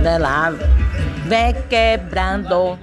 modelar. ela vem quebrando.